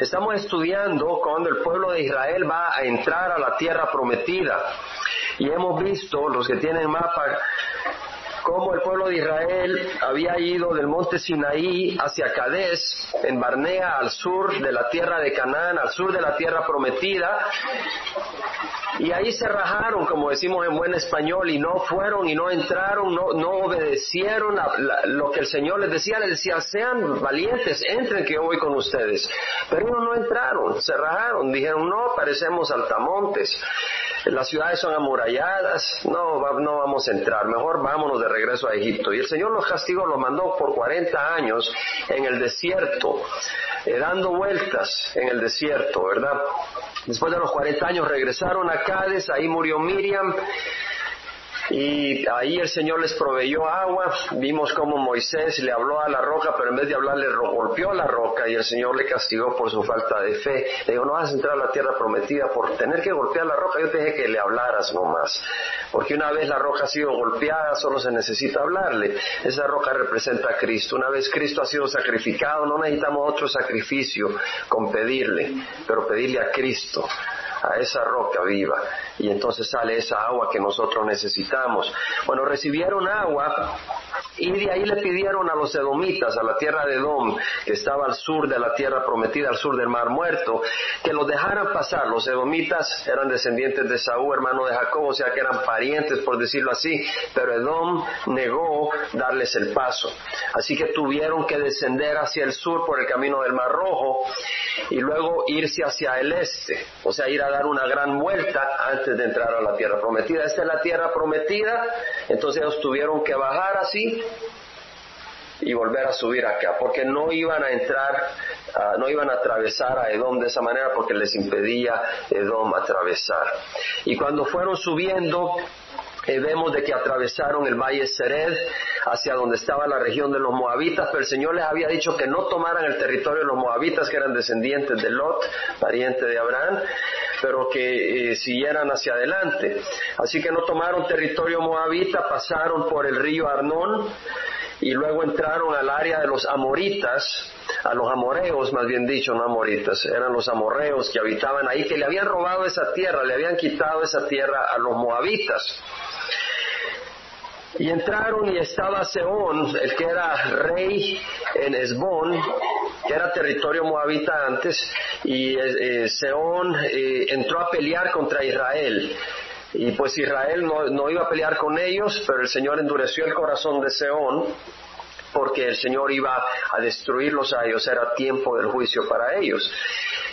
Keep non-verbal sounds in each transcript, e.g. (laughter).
Estamos estudiando cuando el pueblo de Israel va a entrar a la tierra prometida. Y hemos visto, los que tienen mapa, cómo el pueblo de Israel había ido del monte Sinaí hacia Cadés, en Barnea, al sur de la tierra de Canaán, al sur de la tierra prometida, y ahí se rajaron, como decimos en buen español, y no fueron y no entraron, no, obedecieron a lo que el Señor les decía, les decía, sean valientes, entren que yo voy con ustedes. Pero ellos no entraron, se rajaron, dijeron, no, parecemos altamontes las ciudades son amuralladas, no, no vamos a entrar, mejor vámonos de regreso a Egipto. Y el Señor los castigó, los mandó por 40 años en el desierto, eh, dando vueltas en el desierto, ¿verdad? Después de los 40 años regresaron a Cádiz, ahí murió Miriam, y ahí el Señor les proveyó agua. Vimos cómo Moisés le habló a la roca, pero en vez de hablarle golpeó la roca y el Señor le castigó por su falta de fe. Le dijo, no vas a entrar a la tierra prometida por tener que golpear la roca. Yo te dije que le hablaras nomás. Porque una vez la roca ha sido golpeada, solo se necesita hablarle. Esa roca representa a Cristo. Una vez Cristo ha sido sacrificado, no necesitamos otro sacrificio con pedirle, pero pedirle a Cristo a esa roca viva y entonces sale esa agua que nosotros necesitamos. Bueno, recibieron agua y de ahí le pidieron a los edomitas, a la tierra de Edom, que estaba al sur de la tierra prometida, al sur del mar muerto, que los dejaran pasar. Los edomitas eran descendientes de Saúl, hermano de Jacob, o sea que eran parientes, por decirlo así, pero Edom negó darles el paso. Así que tuvieron que descender hacia el sur por el camino del mar rojo y luego irse hacia el este, o sea, ir a dar una gran vuelta antes de entrar a la tierra prometida. Esta es la tierra prometida, entonces ellos tuvieron que bajar así y volver a subir acá, porque no iban a entrar, ah, no iban a atravesar a Edom de esa manera porque les impedía Edom atravesar. Y cuando fueron subiendo, eh, vemos de que atravesaron el valle Sered hacia donde estaba la región de los moabitas, pero el Señor les había dicho que no tomaran el territorio de los moabitas, que eran descendientes de Lot, pariente de Abraham, pero que eh, siguieran hacia adelante. Así que no tomaron territorio moabita, pasaron por el río Arnón y luego entraron al área de los amoritas, a los amoreos más bien dicho, no amoritas, eran los amorreos que habitaban ahí, que le habían robado esa tierra, le habían quitado esa tierra a los moabitas. Y entraron y estaba Seón, el que era rey en Esbón, que era territorio moabita antes, y eh, Seón eh, entró a pelear contra Israel. Y pues Israel no, no, iba a pelear con ellos, pero el Señor endureció el corazón de Seón porque el Señor iba a destruirlos a ellos, era tiempo del juicio para ellos.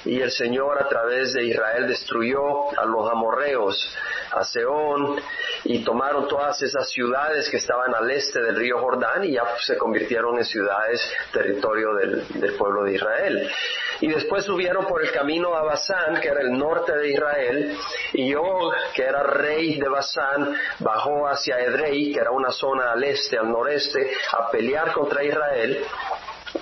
Y el Señor a través de Israel destruyó a los amorreos, a Seón, y tomaron todas esas ciudades que estaban al este del río Jordán y ya se convirtieron en ciudades territorio del, pueblo de Israel. Y después subieron por el camino a Basán, que era el norte de Israel, y Og, que era rey de Basán, bajó hacia Edrei, que era una zona al este, al noreste, a pelear contra Israel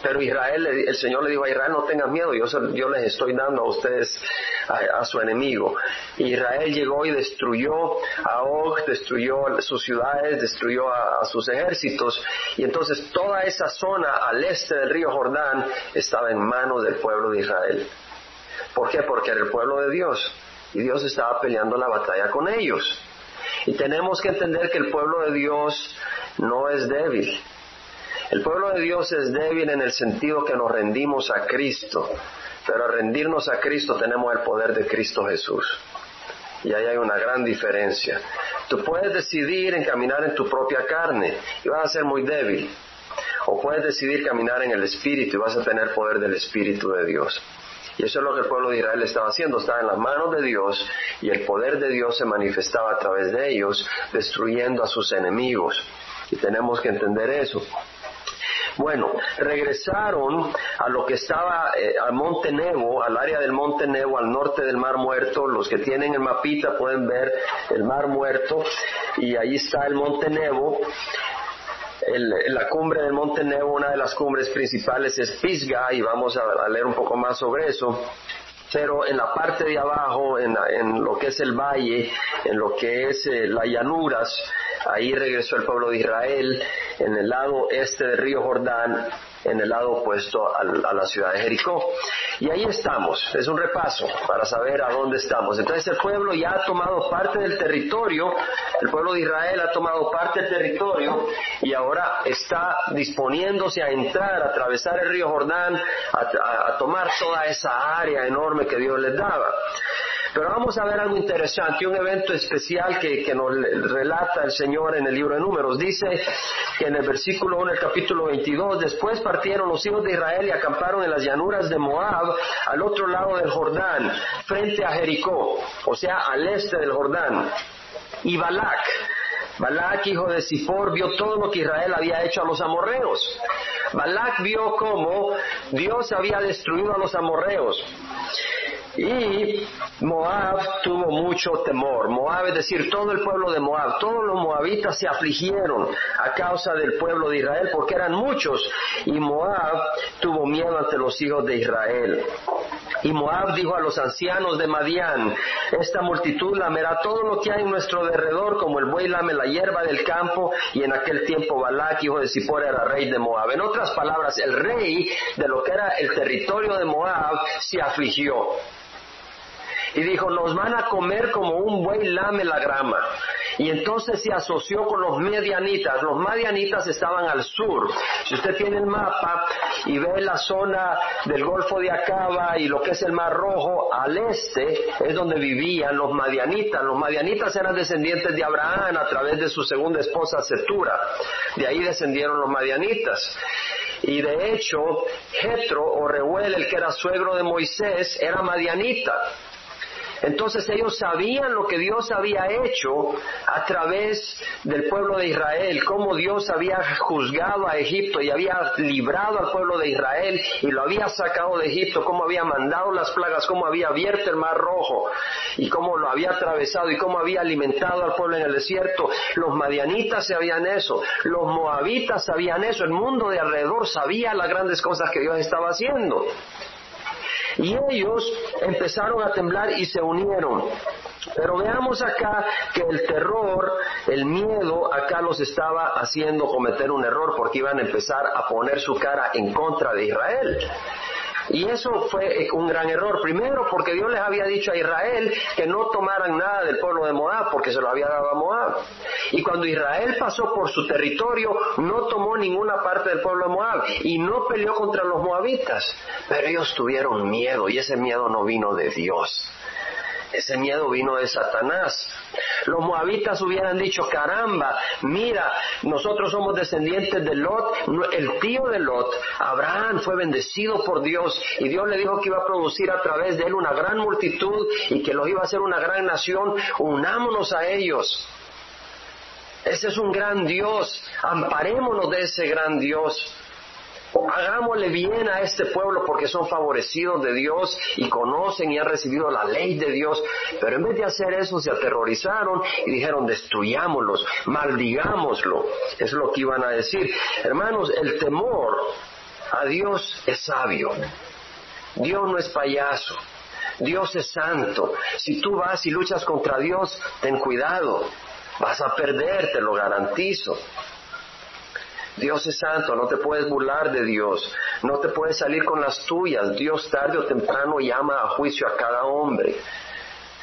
pero Israel, el Señor le dijo a Israel, no tengan miedo, yo, yo les estoy dando a ustedes a, su enemigo. Israel llegó y destruyó a Og, destruyó sus ciudades, destruyó a, sus ejércitos. Y entonces toda esa zona al este del río Jordán estaba en manos del pueblo de Israel. ¿Por qué? Porque era el pueblo de Dios. Y Dios estaba peleando la batalla con ellos. Y tenemos que entender que el pueblo de Dios no es débil. El pueblo de Dios es débil en el sentido que nos rendimos a Cristo, pero al rendirnos a Cristo tenemos el poder de Cristo Jesús. Y ahí hay una gran diferencia. Tú puedes decidir en caminar en tu propia carne y vas a ser muy débil. O puedes decidir caminar en el Espíritu y vas a tener poder del Espíritu de Dios. Y eso es lo que el pueblo de Israel estaba haciendo, estaba en las manos de Dios y el poder de Dios se manifestaba a través de ellos, destruyendo a sus enemigos. Y tenemos que entender eso. Bueno, regresaron a lo que estaba eh, al Monte Nebo, al área del Monte Nebo, al norte del Mar Muerto. Los que tienen el mapita pueden ver el Mar Muerto y ahí está el Monte Nebo. la cumbre del Monte Nebo, una de las cumbres principales es Pisga y vamos a, leer un poco más sobre eso pero en la parte de abajo, en, lo que es el valle, en lo que es eh, las llanuras, Ahí regresó el pueblo de Israel en el lado este del río Jordán en el lado opuesto a la ciudad de Jericó. Y ahí estamos, es un repaso para saber a dónde estamos. Entonces el pueblo ya ha tomado parte del territorio, el pueblo de Israel ha tomado parte del territorio y ahora está disponiéndose a entrar, a atravesar el río Jordán, a, a tomar toda esa área enorme que Dios les daba. Pero vamos a ver algo interesante, un evento especial que, nos relata el Señor en el libro de Números. Dice que en el versículo 1 del capítulo 22, después partieron los hijos de Israel y acamparon en las llanuras de Moab, al otro lado del Jordán, frente a Jericó, o sea, al este del Jordán. Y Balak, Balak, hijo de Sipor, vio todo lo que Israel había hecho a los amorreos. Balak vio cómo Dios había destruido a los amorreos. Y Moab tuvo mucho temor. Moab, es decir, todo el pueblo de Moab, todos los moabitas se afligieron a causa del pueblo de Israel porque eran muchos. Y Moab tuvo miedo ante los hijos de Israel. Y Moab dijo a los ancianos de Madián, esta multitud lamerá todo lo que hay en nuestro derredor, como el buey lame la hierba del campo, y en aquel tiempo Balak, hijo de Zippor, era rey de Moab. En otras palabras, el rey de lo que era el territorio de Moab se afligió y dijo, nos van a comer como un buey lame la grama. Y entonces se asoció con los medianitas. Los medianitas estaban al sur. Si usted tiene el mapa y ve la zona del Golfo de Acaba y lo que es el Mar Rojo, al este es donde vivían los madianitas. Los madianitas eran descendientes de Abraham a través de su segunda esposa Setura. De ahí descendieron los madianitas. Y de hecho, Jetro o Reuel, el que era suegro de Moisés, era madianita. Entonces ellos sabían lo que Dios había hecho a través del pueblo de Israel, cómo Dios había juzgado a Egipto y había librado al pueblo de Israel y lo había sacado de Egipto, cómo había mandado las plagas, cómo había abierto el mar rojo y cómo lo había atravesado y cómo había alimentado al pueblo en el desierto. Los madianitas sabían eso, los moabitas sabían eso, el mundo de alrededor sabía las grandes cosas que Dios estaba haciendo. Y ellos empezaron a temblar y se unieron. Pero veamos acá que el terror, el miedo, acá los estaba haciendo cometer un error porque iban a empezar a poner su cara en contra de Israel. Y eso fue un gran error. Primero porque Dios les había dicho a Israel que no tomaran nada del pueblo de Moab porque se lo había dado a Moab. Y cuando Israel pasó por su territorio no tomó ninguna parte del pueblo de Moab y no peleó contra los moabitas. Pero ellos tuvieron miedo y ese miedo no vino de Dios. Ese miedo vino de Satanás. Los moabitas hubieran dicho, caramba, mira, nosotros somos descendientes de Lot, el tío de Lot, Abraham fue bendecido por Dios y Dios le dijo que iba a producir a través de él una gran multitud y que los iba a hacer una gran nación, unámonos a ellos. Ese es un gran Dios, amparémonos de ese gran Dios. Hagámosle bien a este pueblo porque son favorecidos de Dios y conocen y han recibido la ley de Dios. Pero en vez de hacer eso se aterrorizaron y dijeron destruyámoslos, maldigámoslo. Es lo que iban a decir. Hermanos, el temor a Dios es sabio. Dios no es payaso. Dios es santo. Si tú vas y luchas contra Dios, ten cuidado. Vas a perder, te lo garantizo. Dios es santo, no te puedes burlar de Dios, no te puedes salir con las tuyas. Dios tarde o temprano llama a juicio a cada hombre.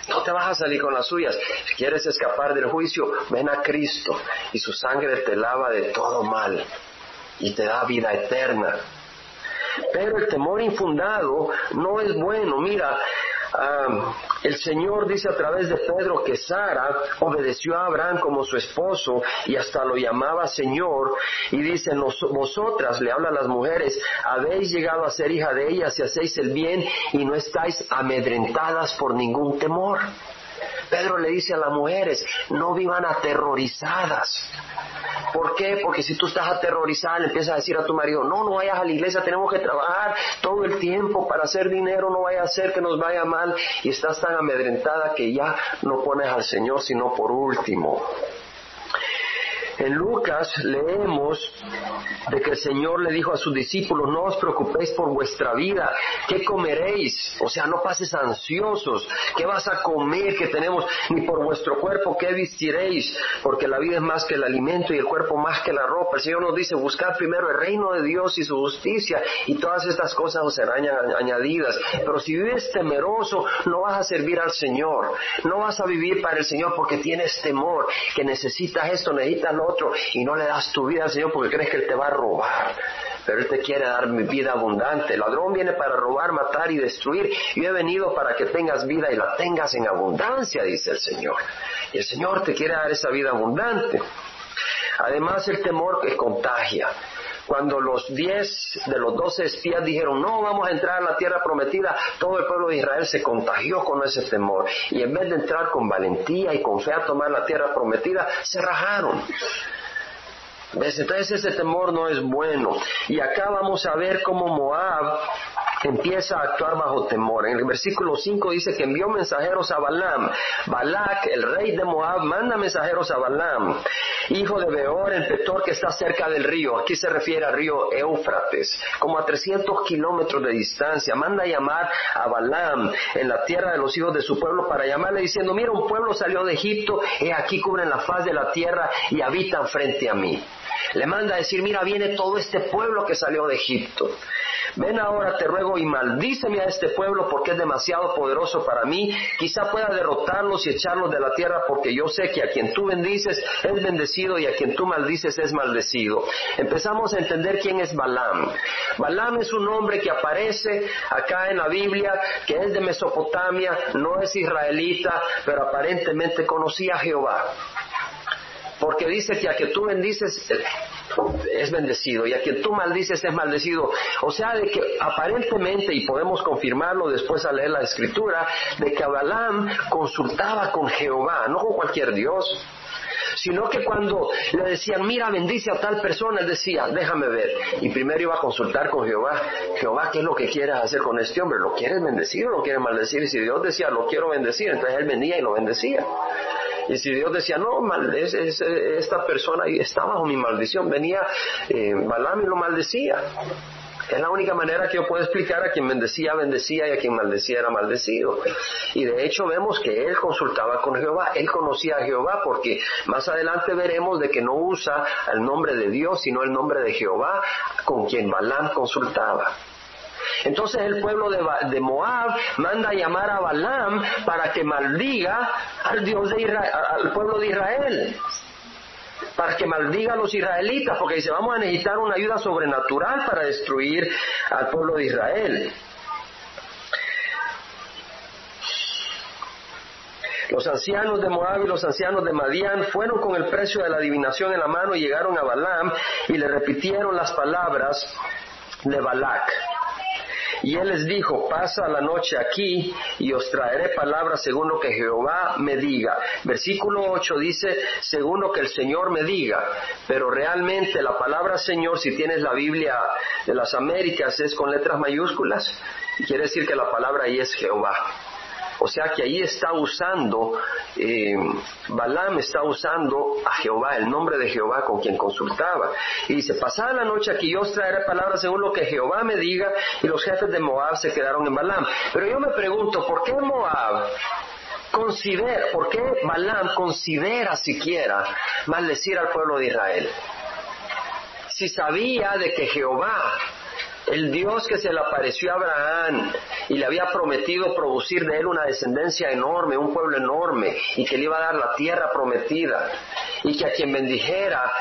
No te vas a salir con las suyas. Si quieres escapar del juicio, ven a Cristo y su sangre te lava de todo mal y te da vida eterna. Pero el temor infundado no es bueno. Mira, el Señor dice a través de Pedro que Sara obedeció a Abraham como su esposo y hasta lo llamaba Señor y dice, vosotras, le habla a las mujeres, habéis llegado a ser hija de ellas y hacéis el bien y no estáis amedrentadas por ningún temor. Pedro le dice a las mujeres, no vivan aterrorizadas. ¿Por qué? Porque si tú estás aterrorizada, le empiezas a decir a tu marido, no, no vayas a la iglesia, tenemos que trabajar todo el tiempo para hacer dinero, no vaya a ser que nos vaya mal, y estás tan amedrentada que ya no pones al Señor sino por último. En Lucas leemos de que el Señor le dijo a sus discípulos, no os preocupéis por vuestra vida, ¿qué comeréis? O sea, no pases ansiosos, ¿qué vas a comer que tenemos? Ni por vuestro cuerpo, ¿qué vestiréis? Porque la vida es más que el alimento y el cuerpo más que la ropa. El Señor nos dice, buscad primero el reino de Dios y su justicia y todas estas cosas os serán añadidas. Pero si vives temeroso, no vas a servir al Señor, no vas a vivir para el Señor porque tienes temor, que necesitas esto, necesitas otro y no le das tu vida al Señor porque crees que Él te va a robar pero Él te quiere dar vida abundante. El ladrón viene para robar, matar y destruir. Yo he venido para que tengas vida y la tengas en abundancia, dice el Señor. Y el Señor te quiere dar esa vida abundante. Además, el temor que contagia. Cuando los diez de los doce espías dijeron, no vamos a entrar a la tierra prometida, todo el pueblo de Israel se contagió con ese temor. Y en vez de entrar con valentía y con fe a tomar la tierra prometida, se rajaron. Entonces ese temor no es bueno. Y acá vamos a ver cómo Moab empieza a actuar bajo temor. En el versículo 5 dice que envió mensajeros a Balaam. Balak, el rey de Moab, manda mensajeros a Balaam, hijo de Beor, el petor que está cerca del río. Aquí se refiere al río Éufrates, como a 300 kilómetros de distancia. Manda llamar a Balaam en la tierra de los hijos de su pueblo para llamarle diciendo, mira, un pueblo salió de Egipto, y aquí cubren la faz de la tierra y habitan frente a mí. Le manda a decir, mira, viene todo este pueblo que salió de Egipto. Ven ahora, te ruego, y maldíceme a este pueblo porque es demasiado poderoso para mí. Quizá pueda derrotarlos y echarlos de la tierra porque yo sé que a quien tú bendices es bendecido y a quien tú maldices es maldecido. Empezamos a entender quién es Balaam. Balaam es un hombre que aparece acá en la Biblia, que es de Mesopotamia, no es israelita, pero aparentemente conocía a Jehová porque dice que a que tú bendices es bendecido y a quien tú maldices es maldecido. O sea, de que aparentemente, y podemos confirmarlo después al leer la escritura, de que Balaam consultaba con Jehová, no con cualquier Dios, sino que cuando le decían, mira, bendice a tal persona, él decía, déjame ver. Y primero iba a consultar con Jehová, Jehová, ¿qué es lo que quieres hacer con este hombre? ¿Lo quieres bendecir o lo quieres maldecir? Y si Dios decía, lo quiero bendecir, entonces él venía y lo bendecía. Y si Dios decía, no, mal, es, esta persona está bajo mi maldición, venía eh, Balaam y lo maldecía. Es la única manera que yo puedo explicar a quien bendecía, bendecía y a quien maldecía era maldecido. Y de hecho vemos que él consultaba con Jehová, él conocía a Jehová porque más adelante veremos de que no usa el nombre de Dios, sino el nombre de Jehová con quien Balaam consultaba. Entonces el pueblo de, Moab manda a llamar a Balaam para que maldiga al Dios de Israel, al pueblo de Israel para que maldiga a los israelitas, porque dice, vamos a necesitar una ayuda sobrenatural para destruir al pueblo de Israel. Los ancianos de Moab y los ancianos de Madián fueron con el precio de la adivinación en la mano y llegaron a Balaam y le repitieron las palabras de Balac. Y él les dijo, pasa la noche aquí y os traeré palabras según lo que Jehová me diga. Versículo 8 dice, según lo que el Señor me diga. Pero realmente la palabra Señor, si tienes la Biblia de las Américas, es con letras mayúsculas. Quiere decir que la palabra ahí es Jehová. O sea que ahí está usando, eh, Balaam está usando a Jehová, el nombre de Jehová con quien consultaba. Y dice, pasada la noche aquí yo os traeré palabras según lo que Jehová me diga, y los jefes de Moab se quedaron en Balaam. Pero yo me pregunto, ¿por qué Moab considera, por qué Balaam considera siquiera maldecir al pueblo de Israel? Si sabía de que Jehová el Dios que se le apareció a Abraham y le había prometido producir de él una descendencia enorme, un pueblo enorme, y que le iba a dar la tierra prometida, y que a quien bendijera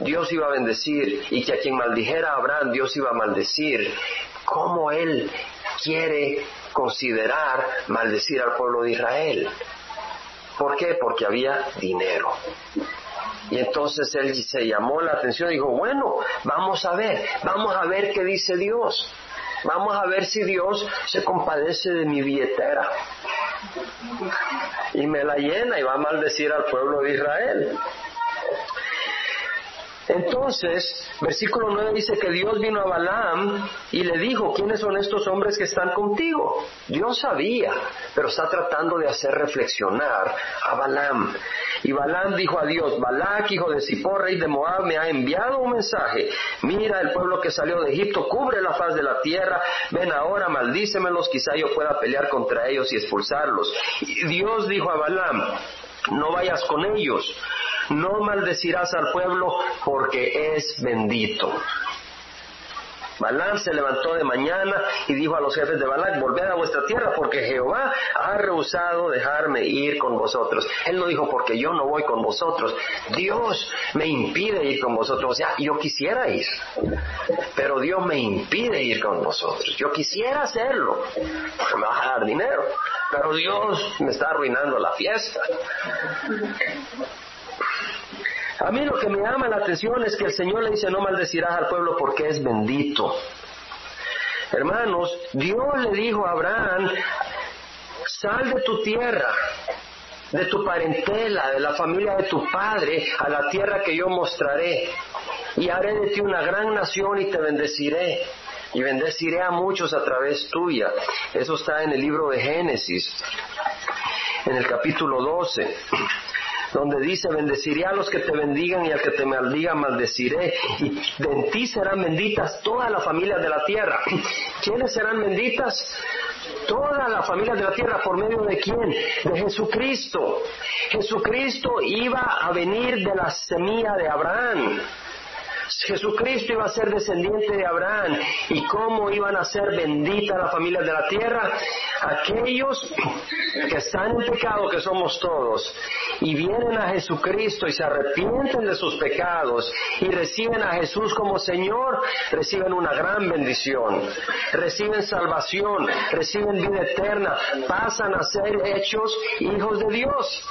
Dios iba a bendecir, y que a quien maldijera Abraham Dios iba a maldecir. ¿Cómo él quiere considerar maldecir al pueblo de Israel? ¿Por qué? Porque había dinero. Y entonces él se llamó la atención y dijo, bueno, vamos a ver, vamos a ver qué dice Dios. Vamos a ver si Dios se compadece de mi billetera. Y me la llena y va a maldecir al pueblo de Israel. Entonces, versículo 9 dice que Dios vino a Balaam y le dijo, ¿quiénes son estos hombres que están contigo? Dios sabía, pero está tratando de hacer reflexionar a Balaam. Y Balaam dijo a Dios, Balac, hijo de Zippor, rey de Moab, me ha enviado un mensaje. Mira, el pueblo que salió de Egipto cubre la faz de la tierra. Ven ahora, maldícemelos, quizá yo pueda pelear contra ellos y expulsarlos. Y Dios dijo a Balaam, no vayas con ellos no maldecirás al pueblo porque es bendito. Balán se levantó de mañana y dijo a los jefes de Balán, volved a vuestra tierra porque Jehová ha rehusado dejarme ir con vosotros. Él no dijo porque yo no voy con vosotros. Dios me impide ir con vosotros. O sea, yo quisiera ir, pero Dios me impide ir con vosotros. Yo quisiera hacerlo porque me va a dar dinero, pero Dios me está arruinando la fiesta. A mí lo que me llama la atención es que el Señor le dice no maldecirás al pueblo porque es bendito. Hermanos, Dios le dijo a Abraham, sal de tu tierra, de tu parentela, de la familia de tu padre, a la tierra que yo mostraré, y haré de ti una gran nación y te bendeciré. Y bendeciré a muchos a través tuya. Eso está en el libro de Génesis, en el capítulo 12 donde dice, bendeciré a los que te bendigan y al que te maldiga maldeciré, y de ti serán benditas todas las familias de la tierra. (laughs) ¿Quiénes serán benditas? Todas las familias de la tierra, ¿por medio de quién? De Jesucristo. Jesucristo iba a venir de la semilla de Abraham. Jesucristo iba a ser descendiente de Abraham. ¿Y cómo iban a ser benditas las familias de la tierra? Aquellos que están en pecado, que somos todos, y vienen a Jesucristo y se arrepienten de sus pecados y reciben a Jesús como Señor, reciben una gran bendición, reciben salvación, reciben vida eterna, pasan a ser hechos hijos de Dios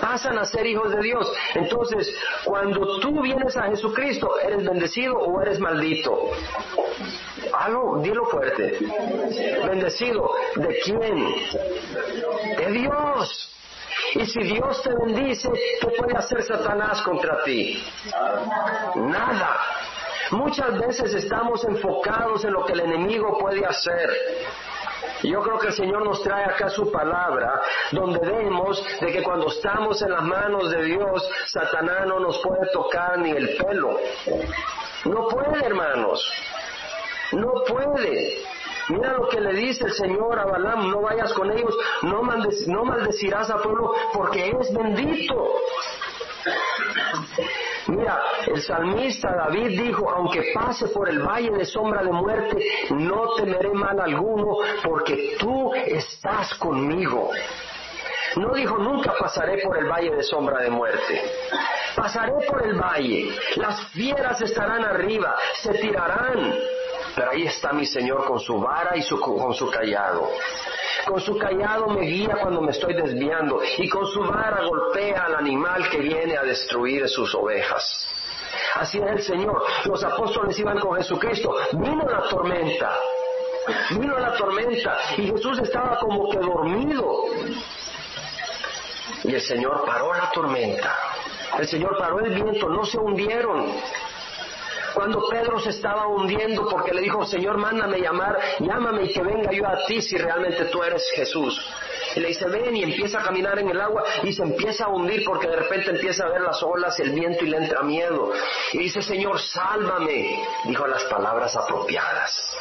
pasan a ser hijos de Dios. Entonces, cuando tú vienes a Jesucristo, ¿eres bendecido o eres maldito? Algo, dilo fuerte. Bendecido. ¿De quién? De Dios. Y si Dios te bendice, ¿qué puede hacer Satanás contra ti? Nada. Muchas veces estamos enfocados en lo que el enemigo puede hacer. Yo creo que el Señor nos trae acá su palabra, donde vemos de que cuando estamos en las manos de Dios, Satanás no nos puede tocar ni el pelo. No puede, hermanos. No puede. Mira lo que le dice el Señor a Balaam, no vayas con ellos, no, maldecirás al pueblo porque es bendito. Mira, el salmista David dijo, aunque pase por el valle de sombra de muerte, no temeré mal alguno, porque tú estás conmigo. No dijo, nunca pasaré por el valle de sombra de muerte. Pasaré por el valle, las fieras estarán arriba, se tirarán, pero ahí está mi Señor con su vara y con su callado. Con su callado me guía cuando me estoy desviando y con su vara golpea al animal que viene a destruir sus ovejas. Así es el Señor. Los apóstoles iban con Jesucristo. Vino la tormenta. Vino la tormenta y Jesús estaba como que dormido. Y el Señor paró la tormenta. El Señor paró el viento, no se hundieron. Cuando Pedro se estaba hundiendo porque le dijo, Señor, mándame llamar, llámame y que venga yo a ti si realmente tú eres Jesús. Y le dice, ven y empieza a caminar en el agua y se empieza a hundir porque de repente empieza a ver las olas, el viento y le entra miedo. Y dice, Señor, sálvame. Dijo las palabras apropiadas.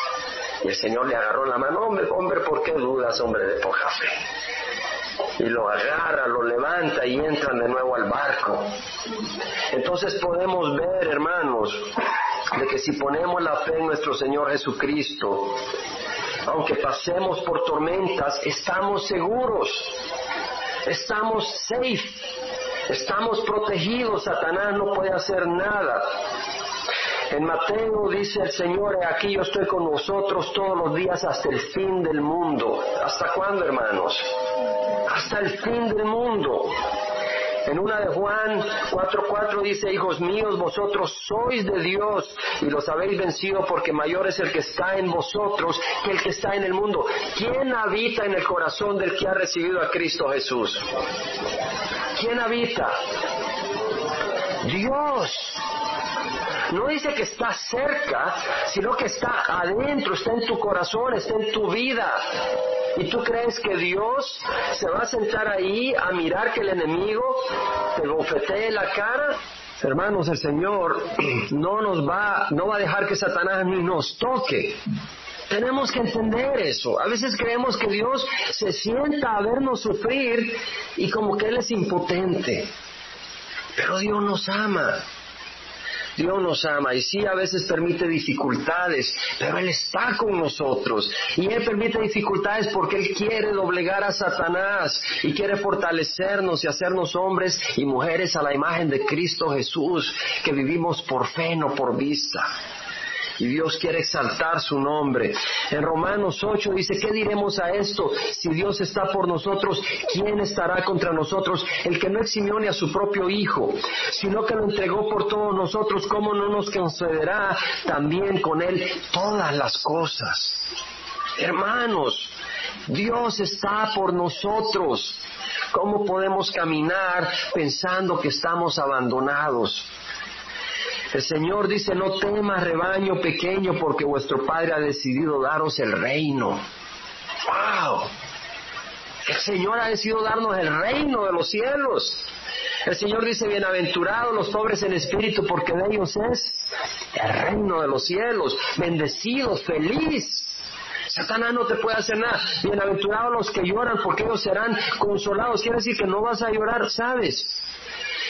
Y el Señor le agarró la mano, hombre, hombre, ¿por qué dudas, hombre de poca fe? Y lo agarra, lo levanta y entran de nuevo al barco. Entonces podemos ver, hermanos, de que si ponemos la fe en nuestro Señor Jesucristo, aunque pasemos por tormentas, estamos seguros, estamos safe, estamos protegidos, Satanás no puede hacer nada. En Mateo dice el Señor, aquí yo estoy con vosotros todos los días hasta el fin del mundo. ¿Hasta cuándo, hermanos? Hasta el fin del mundo. En una de Juan 4:4 dice, hijos míos, vosotros sois de Dios y los habéis vencido porque mayor es el que está en vosotros que el que está en el mundo. ¿Quién habita en el corazón del que ha recibido a Cristo Jesús? ¿Quién habita? Dios. No dice que está cerca, sino que está adentro, está en tu corazón, está en tu vida. ¿Y tú crees que Dios se va a sentar ahí a mirar que el enemigo te bofetee la cara? Hermanos, el Señor no nos va, no va a dejar que Satanás ni nos toque. Tenemos que entender eso. A veces creemos que Dios se sienta a vernos sufrir y como que Él es impotente. Pero Dios nos ama. Dios nos ama. Y sí a veces permite dificultades, pero Él está con nosotros. Y Él permite dificultades porque Él quiere doblegar a Satanás y quiere fortalecernos y hacernos hombres y mujeres a la imagen de Cristo Jesús, que vivimos por fe, no por vista y Dios quiere exaltar su nombre. En Romanos 8 dice, ¿qué diremos a esto? Si Dios está por nosotros, ¿quién estará contra nosotros? El que no eximió ni a su propio Hijo, sino que lo entregó por todos nosotros, ¿cómo no nos concederá también con Él todas las cosas? Hermanos, Dios está por nosotros. ¿Cómo podemos caminar pensando que estamos abandonados? El Señor dice, no temas rebaño pequeño porque vuestro Padre ha decidido daros el reino. ¡Wow! El Señor ha decidido darnos el reino de los cielos. El Señor dice, bienaventurados los pobres en espíritu porque de ellos es el reino de los cielos. Bendecidos, feliz. Satanás no te puede hacer nada. Bienaventurados los que lloran porque ellos serán consolados. Quiere decir que no vas a llorar, ¿sabes?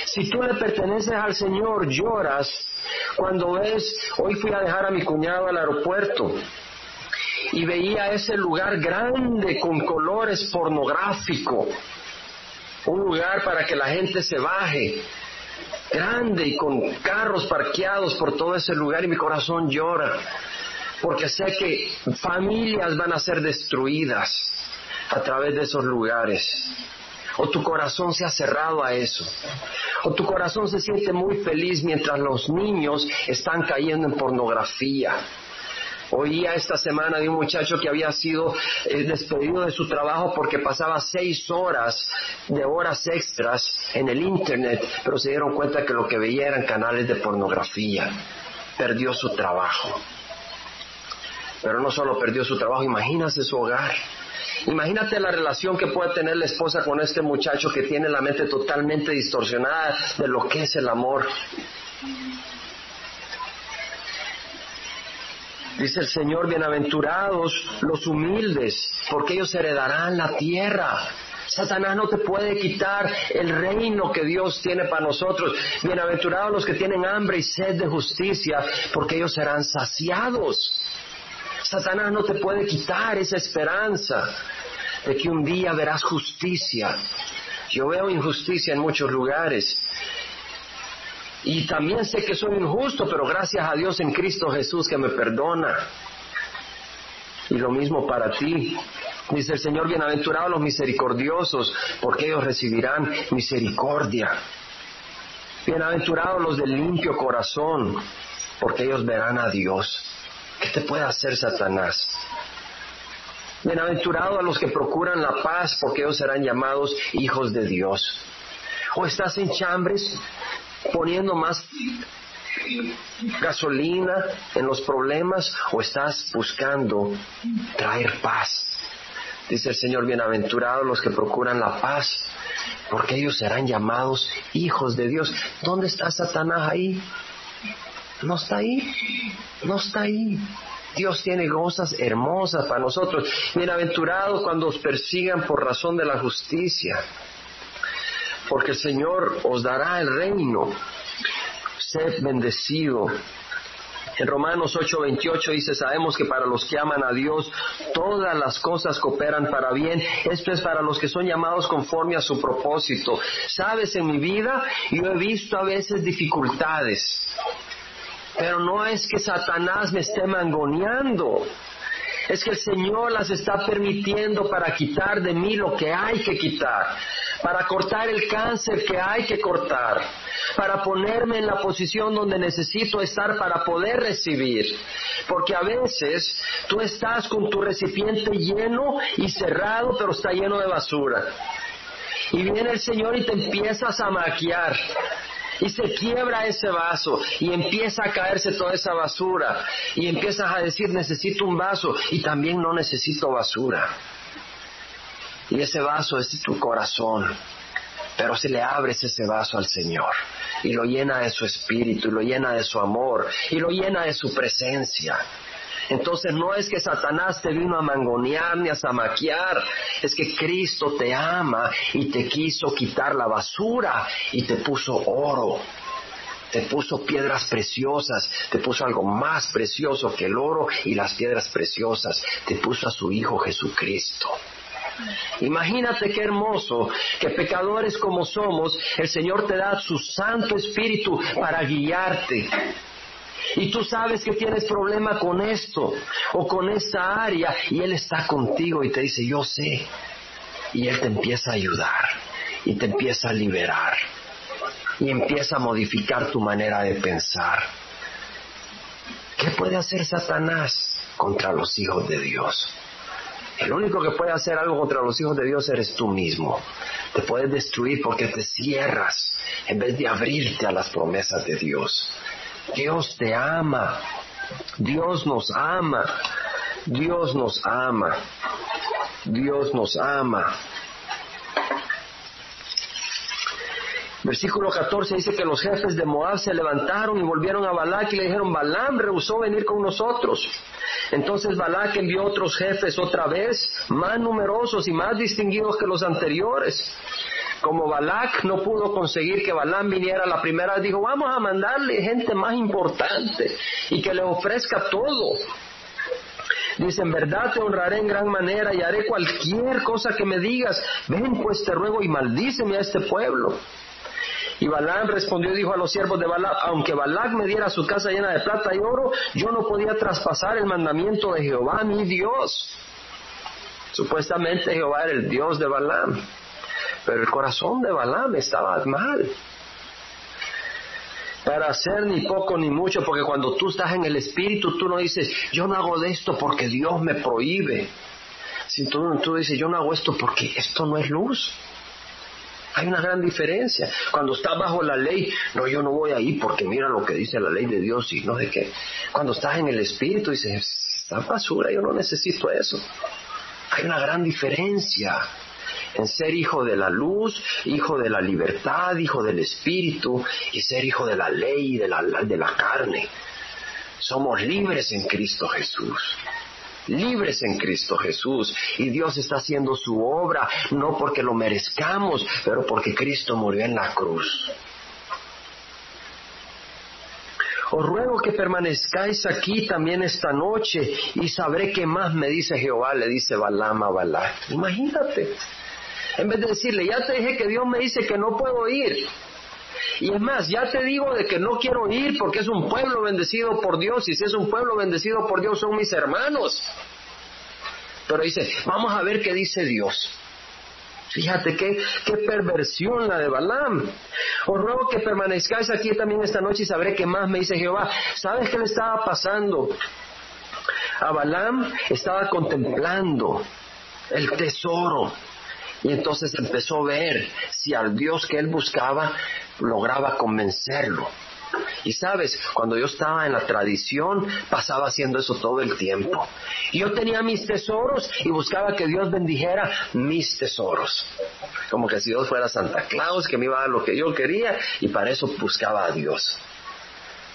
Si tú le perteneces al Señor, lloras cuando ves, hoy fui a dejar a mi cuñado al aeropuerto y veía ese lugar grande con colores pornográfico, un lugar para que la gente se baje, grande y con carros parqueados por todo ese lugar y mi corazón llora, porque sé que familias van a ser destruidas a través de esos lugares o tu corazón se ha cerrado a eso, o tu corazón se siente muy feliz mientras los niños están cayendo en pornografía. Oía esta semana de un muchacho que había sido eh, despedido de su trabajo porque pasaba seis horas de horas extras en el Internet, pero se dieron cuenta que lo que veía eran canales de pornografía. Perdió su trabajo. Pero no solo perdió su trabajo, imagínase su hogar. Imagínate la relación que puede tener la esposa con este muchacho que tiene la mente totalmente distorsionada de lo que es el amor. Dice el Señor, bienaventurados los humildes, porque ellos heredarán la tierra. Satanás no te puede quitar el reino que Dios tiene para nosotros. Bienaventurados los que tienen hambre y sed de justicia, porque ellos serán saciados. Satanás no te puede quitar esa esperanza de que un día verás justicia. Yo veo injusticia en muchos lugares. Y también sé que soy injusto, pero gracias a Dios en Cristo Jesús que me perdona. Y lo mismo para ti. Dice el Señor, bienaventurados los misericordiosos, porque ellos recibirán misericordia. Bienaventurados los de limpio corazón, porque ellos verán a Dios. ¿Qué te puede hacer Satanás? Bienaventurados a los que procuran la paz, porque ellos serán llamados hijos de Dios. O estás en chambres poniendo más gasolina en los problemas o estás buscando traer paz. Dice el Señor, bienaventurados los que procuran la paz, porque ellos serán llamados hijos de Dios. ¿Dónde está Satanás ahí? No está ahí, no está ahí. Dios tiene cosas hermosas para nosotros. Bienaventurados cuando os persigan por razón de la justicia, porque el Señor os dará el reino. Sed bendecido. En Romanos 8:28 dice, sabemos que para los que aman a Dios todas las cosas cooperan para bien. Esto es para los que son llamados conforme a su propósito. Sabes, en mi vida yo he visto a veces dificultades pero no es que Satanás me esté mangoneando. Es que el Señor las está permitiendo para quitar de mí lo que hay que quitar, para cortar el cáncer que hay que cortar, para ponerme en la posición donde necesito estar para poder recibir. Porque a veces tú estás con tu recipiente lleno y cerrado, pero está lleno de basura. Y viene el Señor y te empiezas a maquiar Y se quiebra ese vaso y empieza a caerse toda esa basura. Y empiezas a decir, necesito un vaso y también no necesito basura. Y ese vaso es tu corazón. Pero si le abres ese vaso al Señor y lo llena de su espíritu y lo llena de su amor y lo llena de su presencia. Entonces no es que Satanás te vino a mangonear ni a zamaquear, es que Cristo te ama y te quiso quitar la basura y te puso oro, te puso piedras preciosas, te puso algo más precioso que el oro y las piedras preciosas, te puso a su Hijo Jesucristo. Imagínate qué hermoso que pecadores como somos, el Señor te da su Santo Espíritu para guiarte. Y tú sabes que tienes problema con esto o con esta área y Él está contigo y te dice, yo sé. Y Él te empieza a ayudar y te empieza a liberar y empieza a modificar tu manera de pensar. ¿Qué puede hacer Satanás contra los hijos de Dios? El único que puede hacer algo contra los hijos de Dios eres tú mismo. Te puedes destruir porque te cierras en vez de abrirte a las promesas de Dios. Dios te ama. Dios nos ama. Dios nos ama. Dios nos ama. Versículo 14 dice que los jefes de Moab se levantaron y volvieron a Balac y le dijeron, Balaam rehusó venir con nosotros. Entonces Balac envió otros jefes otra vez, más numerosos y más distinguidos que los anteriores. Como Balac no pudo conseguir que Balaam viniera la primera vez, dijo, vamos a mandarle gente más importante y que le ofrezca todo. Dice, en verdad te honraré en gran manera y haré cualquier cosa que me digas. Ven pues te ruego y maldíceme a este pueblo. Y Balaam respondió y dijo a los siervos de Balaam, aunque Balac me diera su casa llena de plata y oro, yo no podía traspasar el mandamiento de Jehová, mi Dios. Supuestamente Jehová era el Dios de Balaam, pero el corazón de Balaam estaba mal. Para hacer ni poco ni mucho, porque cuando tú estás en el Espíritu, tú no dices, yo no hago de esto porque Dios me prohíbe. Si tú, tú dices, yo no hago esto porque esto no es luz. Hay una gran diferencia. Cuando estás bajo la ley, no, yo no voy ahí porque mira lo que dice la ley de Dios y no de qué. Cuando estás en el Espíritu, dices, está basura, yo no necesito eso. Hay una gran diferencia en ser hijo de la luz, hijo de la libertad, hijo del Espíritu y ser hijo de la ley y de la, de la carne. Somos libres en Cristo Jesús libres en Cristo Jesús. Y Dios está haciendo su obra, no porque lo merezcamos, pero porque Cristo murió en la cruz. Os ruego que permanezcáis aquí también esta noche y sabré qué más me dice Jehová, le dice Balaam a Balaam. Imagínate. En vez de decirle, ya te dije que Dios me dice que no puedo ir. Y es más, ya te digo de que no quiero ir porque es un pueblo bendecido por Dios y si es un pueblo bendecido por Dios son mis hermanos. Pero dice, vamos a ver qué dice Dios. Fíjate qué, qué perversión la de Balaam. Os ruego que permanezcáis aquí también esta noche y sabré qué más me dice Jehová. ¿Sabes qué le estaba pasando? A Balaam estaba contemplando el tesoro y entonces empezó a ver si al Dios que él buscaba lograba convencerlo. Y sabes, cuando yo estaba en la tradición, pasaba haciendo eso todo el tiempo. Yo tenía mis tesoros y buscaba que Dios bendijera mis tesoros. Como que si Dios fuera Santa Claus, que me iba a dar lo que yo quería, y para eso buscaba a Dios.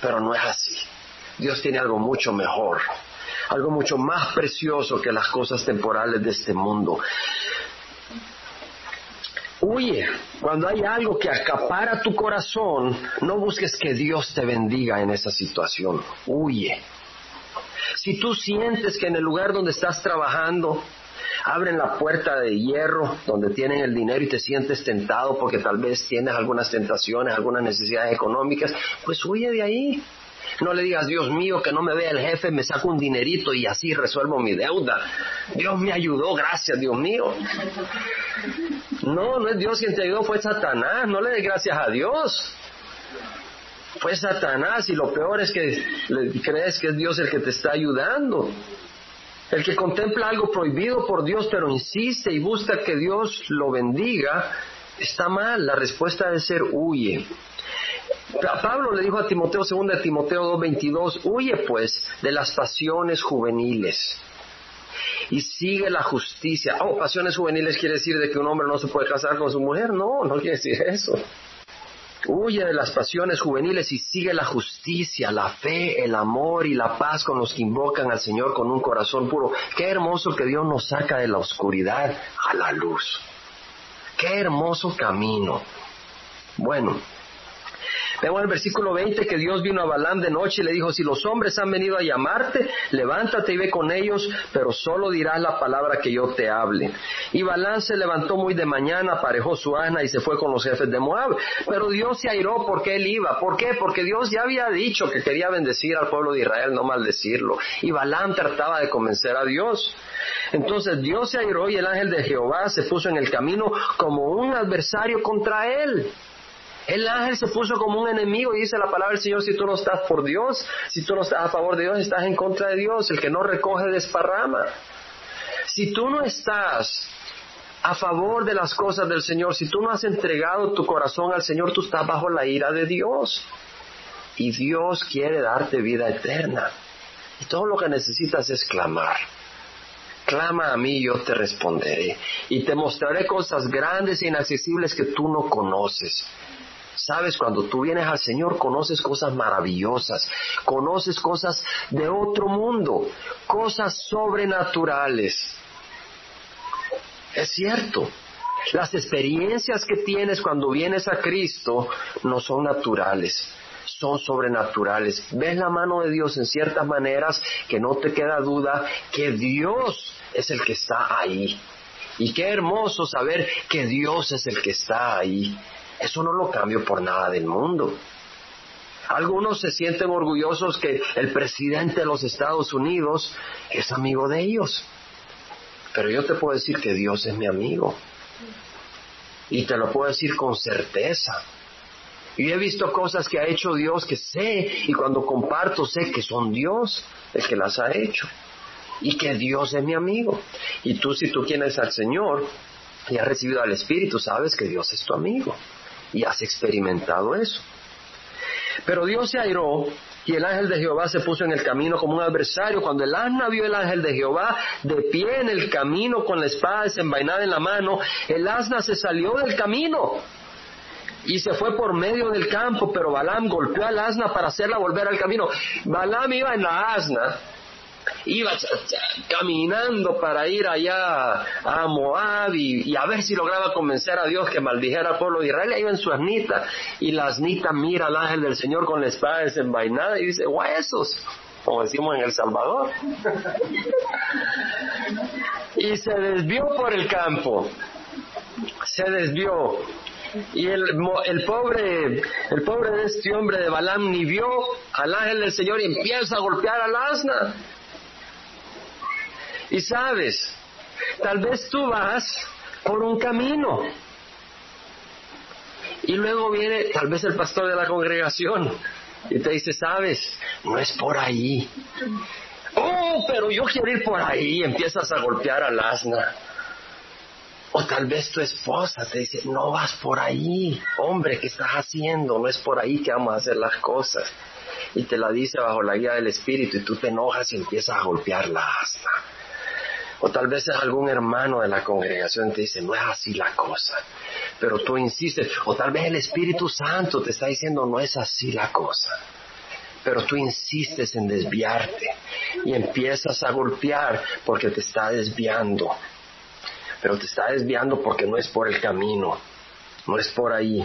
Pero no es así. Dios tiene algo mucho mejor, algo mucho más precioso que las cosas temporales de este mundo. Huye. Cuando hay algo que acapara tu corazón, no busques que Dios te bendiga en esa situación. Huye. Si tú sientes que en el lugar donde estás trabajando abren la puerta de hierro donde tienen el dinero y te sientes tentado porque tal vez tienes algunas tentaciones, algunas necesidades económicas, pues huye de ahí. No le digas, Dios mío, que no me vea el jefe, me saco un dinerito y así resuelvo mi deuda. Dios me ayudó, gracias, Dios mío. No, no es Dios quien te ayudó, fue Satanás. No le des gracias a Dios. Fue Satanás y lo peor es que crees que es Dios el que te está ayudando. El que contempla algo prohibido por Dios pero insiste y busca que Dios lo bendiga, está mal. La respuesta debe ser huye. Pablo le dijo a Timoteo, 2 de Timoteo 2.22, huye pues de las pasiones juveniles y sigue la justicia. Oh, pasiones juveniles quiere decir de que un hombre no se puede casar con su mujer. No, no quiere decir eso. Huye de las pasiones juveniles y sigue la justicia, la fe, el amor y la paz con los que invocan al Señor con un corazón puro. Qué hermoso que Dios nos saca de la oscuridad a la luz. Qué hermoso camino. Bueno, Vemos el versículo 20 que Dios vino a Balaam de noche y le dijo, si los hombres han venido a llamarte, levántate y ve con ellos, pero solo dirás la palabra que yo te hable. Y Balaam se levantó muy de mañana, aparejó su asna y se fue con los jefes de Moab. Pero Dios se airó porque él iba. ¿Por qué? Porque Dios ya había dicho que quería bendecir al pueblo de Israel, no maldecirlo. Y Balaam trataba de convencer a Dios. Entonces Dios se airó y el ángel de Jehová se puso en el camino como un adversario contra él. El ángel se puso como un enemigo y dice la palabra del Señor, si tú no estás por Dios, si tú no estás a favor de Dios, estás en contra de Dios. El que no recoge desparrama. Si tú no estás a favor de las cosas del Señor, si tú no has entregado tu corazón al Señor, tú estás bajo la ira de Dios. Y Dios quiere darte vida eterna. Y todo lo que necesitas es clamar. Clama a mí yo te responderé. Y te mostraré cosas grandes e inaccesibles que tú no conoces. Sabes, cuando tú vienes al Señor conoces cosas maravillosas, conoces cosas de otro mundo, cosas sobrenaturales. Es cierto, las experiencias que tienes cuando vienes a Cristo no son naturales, son sobrenaturales. Ves la mano de Dios en ciertas maneras que no te queda duda que Dios es el que está ahí. Y qué hermoso saber que Dios es el que está ahí. Eso no lo cambio por nada del mundo. Algunos se sienten orgullosos que el presidente de los Estados Unidos es amigo de ellos. Pero yo te puedo decir que Dios es mi amigo. Y te lo puedo decir con certeza. Y he visto cosas que ha hecho Dios que sé, y cuando comparto sé que son Dios el que las ha hecho. Y que Dios es mi amigo. Y tú si tú quieres al Señor y has recibido al Espíritu, sabes que Dios es tu amigo y has experimentado eso. Pero Dios se airó y el ángel de Jehová se puso en el camino como un adversario. Cuando el asna vio el ángel de Jehová de pie en el camino con la espada desenvainada en la mano, el asna se salió del camino y se fue por medio del campo, pero Balaam golpeó al asna para hacerla volver al camino. Balaam iba en la asna iba caminando para ir allá a Moab y, a ver si lograba convencer a Dios que maldijera al pueblo de Israel. Iba en su asnita y la asnita mira al ángel del Señor con la espada desenvainada y dice, huesos, como decimos en El Salvador. y se desvió por el campo, se desvió. Y el, el, pobre, el pobre de este hombre de Balaam ni vio al ángel del Señor y empieza a golpear al asna. Y sabes, tal vez tú vas por un camino y luego viene tal vez el pastor de la congregación y te dice, sabes, no es por ahí. Oh, pero yo quiero ir por ahí empiezas a golpear al asna. O tal vez tu esposa te dice, no vas por ahí, hombre, ¿qué estás haciendo? No es por ahí que vamos a hacer las cosas. Y te la dice bajo la guía del Espíritu y tú te enojas y empiezas a golpear la asna. O tal vez es algún hermano de la congregación que te dice, no es así la cosa. Pero tú insistes. O tal vez el Espíritu Santo te está diciendo, no es así la cosa. Pero tú insistes en desviarte y empiezas a golpear porque te está desviando. Pero te está desviando porque no es por el camino, no es por ahí.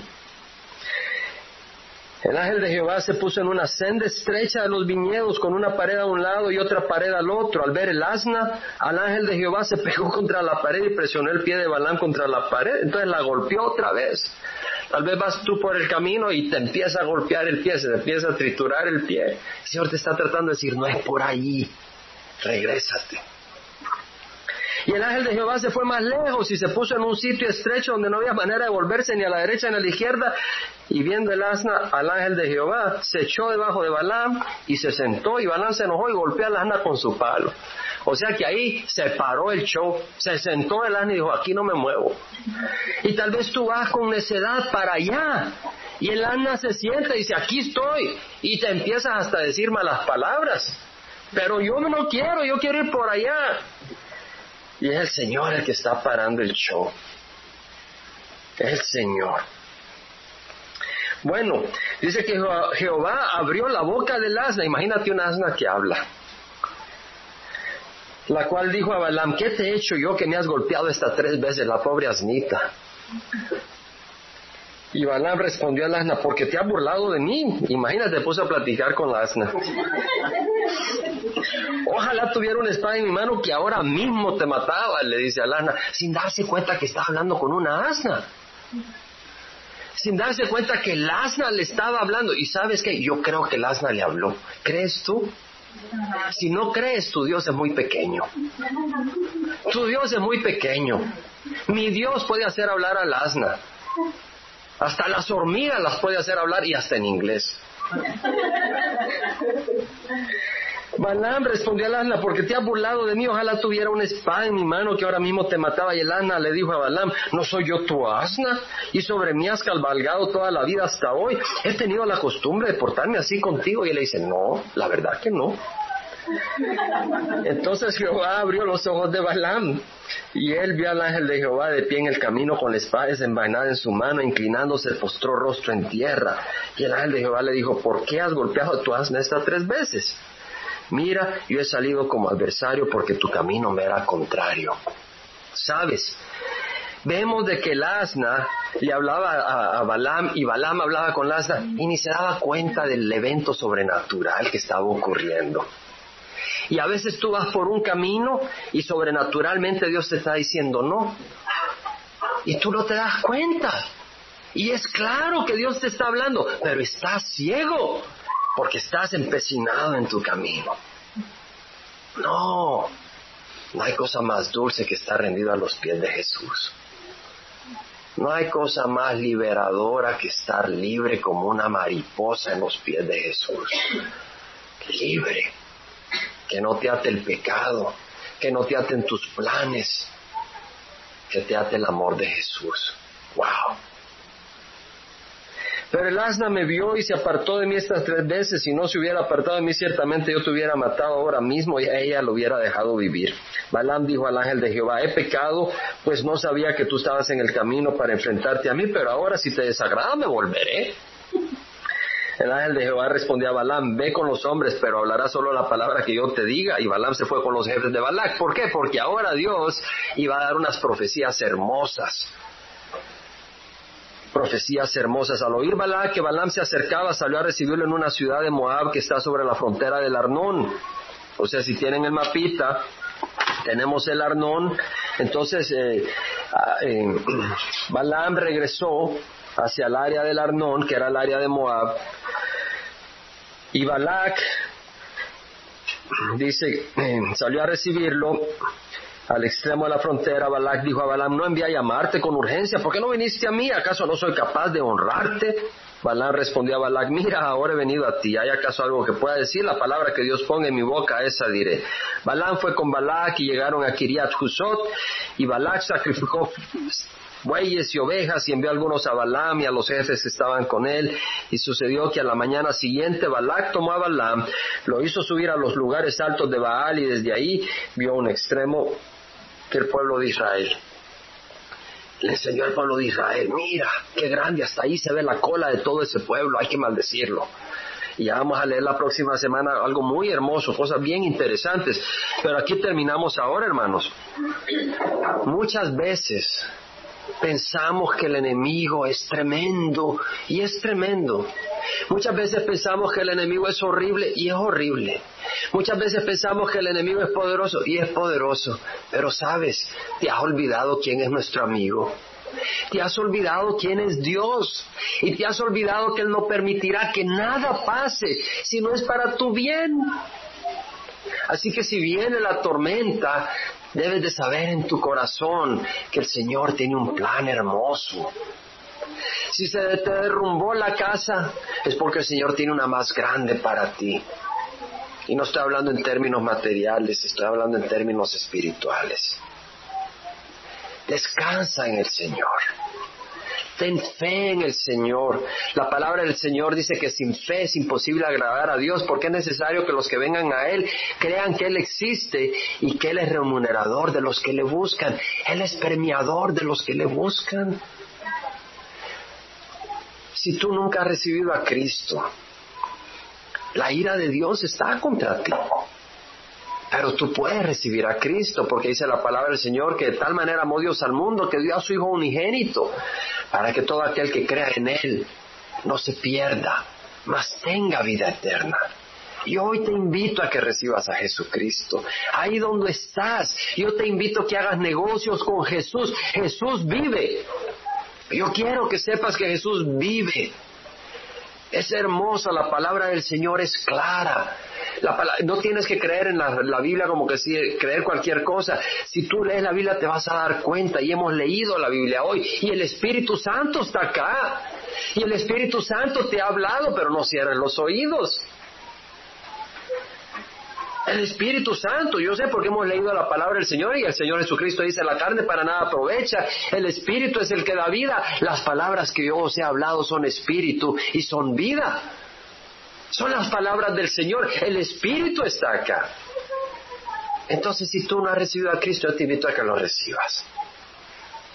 El ángel de Jehová se puso en una senda estrecha de los viñedos con una pared a un lado y otra pared al otro. Al ver el asna, al ángel de Jehová se pegó (laughs) contra la pared y presionó el pie de Balán contra la pared. Entonces la golpeó otra vez. Tal vez vas tú por el camino y te empieza a golpear el pie, se te empieza a triturar el pie. El Señor te está tratando de decir, no es por ahí, regrésate. Y el ángel de Jehová se fue más lejos y se puso en un sitio estrecho donde no había manera de volverse ni a la derecha ni a la izquierda. Y viendo el asna al ángel de Jehová, se echó debajo de Balaam y se sentó y Balaam se enojó y golpeó al asna con su palo. O sea que ahí se paró el show, se sentó el asna y dijo, aquí no me muevo. Y tal vez tú vas con necedad para allá Y el asna se sienta y dice, aquí estoy. Y te empiezas hasta a decir malas palabras. Pero yo no quiero, yo quiero ir por allá. Y es el Señor el que está parando el show. El Señor. Bueno, dice que Jehová abrió la boca del asna. Imagínate un asna que habla. La cual dijo a Balaam, ¿qué te he hecho yo que me has golpeado estas tres veces, la pobre asnita? Y Balaam respondió al asna, porque te ha burlado de mí. Imagínate, puso a platicar con la asna. Ojalá tuviera una espada en mi mano que ahora mismo te mataba, le dice al asna, sin darse cuenta que está hablando con una asna sin darse cuenta que el asna le estaba hablando. Y sabes que yo creo que el asna le habló. ¿Crees tú? Si no crees, tu Dios es muy pequeño. Tu Dios es muy pequeño. Mi Dios puede hacer hablar al asna. Hasta las hormigas las puede hacer hablar y hasta en inglés. Balaam respondió al asna, porque te has burlado de mí, ojalá tuviera una espada en mi mano que ahora mismo te mataba. Y el asna le dijo a Balaam, ¿no soy yo tu asna? Y sobre mí has cabalgado toda la vida hasta hoy. He tenido la costumbre de portarme así contigo. Y él le dice, no, la verdad que no. Entonces Jehová abrió los ojos de Balaam y él vio al ángel de Jehová de pie en el camino con la espada desenvainada en su mano, inclinándose, postró rostro en tierra. Y el ángel de Jehová le dijo, ¿por qué has golpeado a tu asna estas tres veces? mira, yo he salido como adversario porque tu camino me era contrario. ¿Sabes? Vemos de que el asna le hablaba a, Balaam y Balaam hablaba con el asna y ni se daba cuenta del evento sobrenatural que estaba ocurriendo. Y a veces tú vas por un camino y sobrenaturalmente Dios te está diciendo no. Y tú no te das cuenta. Y es claro que Dios te está hablando, pero estás ciego porque estás empecinado en tu camino. No, no hay cosa más dulce que estar rendido a los pies de Jesús. No hay cosa más liberadora que estar libre como una mariposa en los pies de Jesús. Libre. Que no te ate el pecado, que no te aten tus planes, que te ate el amor de Jesús. ¡Wow! Pero el asna me vio y se apartó de mí estas tres veces. Si no se hubiera apartado de mí, ciertamente yo te hubiera matado ahora mismo y ella lo hubiera dejado vivir. Balaam dijo al ángel de Jehová, he pecado, pues no sabía que tú estabas en el camino para enfrentarte a mí, pero ahora si te desagrada me volveré. El ángel de Jehová respondió a Balaam, ve con los hombres, pero hablará solo la palabra que yo te diga. Y Balaam se fue con los jefes de Balac. ¿Por qué? Porque ahora Dios iba a dar unas profecías hermosas profecías hermosas. Al oír Balac que Balaam se acercaba, salió a recibirlo en una ciudad de Moab que está sobre la frontera del Arnón. O sea, si tienen el mapita, tenemos el Arnón. Entonces, eh, ah, eh, Balaam regresó hacia el área del Arnón, que era el área de Moab. Y Balac, dice, eh, salió a recibirlo al extremo de la frontera, Balak dijo a Balaam, no envía a llamarte con urgencia, ¿por qué no viniste a mí? ¿Acaso no soy capaz de honrarte? Balaam respondió a Balak, mira, ahora he venido a ti, ¿hay acaso algo que pueda decir? La palabra que Dios ponga en mi boca, esa diré. Balaam fue con Balak y llegaron a Kiriat Husot, y Balak sacrificó bueyes y ovejas y envió algunos a Balaam y a los jefes que estaban con él. Y sucedió que a la mañana siguiente Balak tomó a Balaam, lo hizo subir a los lugares altos de Baal y desde ahí vio un extremo que el pueblo de Israel. Le enseñó al pueblo de Israel, mira, qué grande, hasta ahí se ve la cola de todo ese pueblo, hay que maldecirlo. Y ya vamos a leer la próxima semana algo muy hermoso, cosas bien interesantes. Pero aquí terminamos ahora, hermanos. Muchas veces pensamos que el enemigo es tremendo y es tremendo. Muchas veces pensamos que el enemigo es horrible y es horrible. Muchas veces pensamos que el enemigo es poderoso y es poderoso. Pero sabes, te has olvidado quién es nuestro amigo. Te has olvidado quién es Dios y te has olvidado que Él no permitirá que nada pase si no es para tu bien. Así que si viene la tormenta, debes de saber en tu corazón que el Señor tiene un plan hermoso si se te derrumbó la casa, es porque el Señor tiene una más grande para ti. Y no estoy hablando en términos materiales, estoy hablando en términos espirituales. Descansa en el Señor. Ten fe en el Señor. La palabra del Señor dice que sin fe es imposible agradar a Dios porque es necesario que los que vengan a Él crean que Él existe y que Él es remunerador de los que le buscan. Él es premiador de los que le buscan. Si tú nunca has recibido a Cristo, la ira de Dios está contra ti. Pero tú puedes recibir a Cristo porque dice la palabra del Señor que de tal manera amó Dios al mundo que dio a su Hijo unigénito para que todo aquel que crea en Él no se pierda, mas tenga vida eterna. Y hoy te invito a que recibas a Jesucristo. Ahí donde estás, yo te invito a que hagas negocios con Jesús. Jesús vive. Yo quiero que sepas que Jesús vive. Es hermosa, la palabra del Señor es clara. No tienes que creer en la, Biblia como que si, creer cualquier cosa. Si tú lees la Biblia te vas a dar cuenta y hemos leído la Biblia hoy y el Espíritu Santo está acá. Y el Espíritu Santo te ha hablado, pero no cierres los oídos. El Espíritu Santo, yo sé porque hemos leído la palabra del Señor y el Señor Jesucristo dice, la carne para nada aprovecha, el Espíritu es el que da vida, las palabras que yo os he hablado son Espíritu y son vida. Son las palabras del Señor, el Espíritu está acá. Entonces, si tú no has recibido a Cristo, yo te invito a que lo recibas.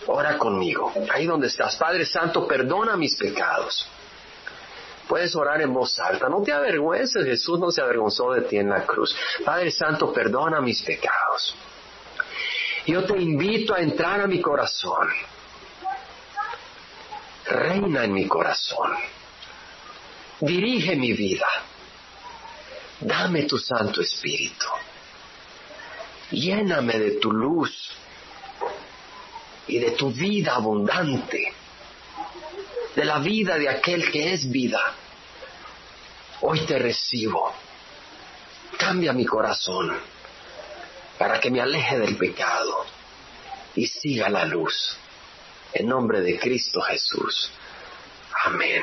Ora conmigo, ahí donde estás. Padre Santo, perdona mis pecados. Puedes orar en voz alta, no te avergüences, Jesús no se avergonzó de ti en la cruz. Padre Santo, perdona mis pecados. Yo te invito a entrar a mi corazón. Reina en mi corazón. Dirige mi vida. Dame tu Santo Espíritu. Lléname de tu luz y de tu vida abundante de la vida de aquel que es vida. Hoy te recibo. Cambia mi corazón para que me aleje del pecado y siga la luz. En nombre de Cristo Jesús. Amén.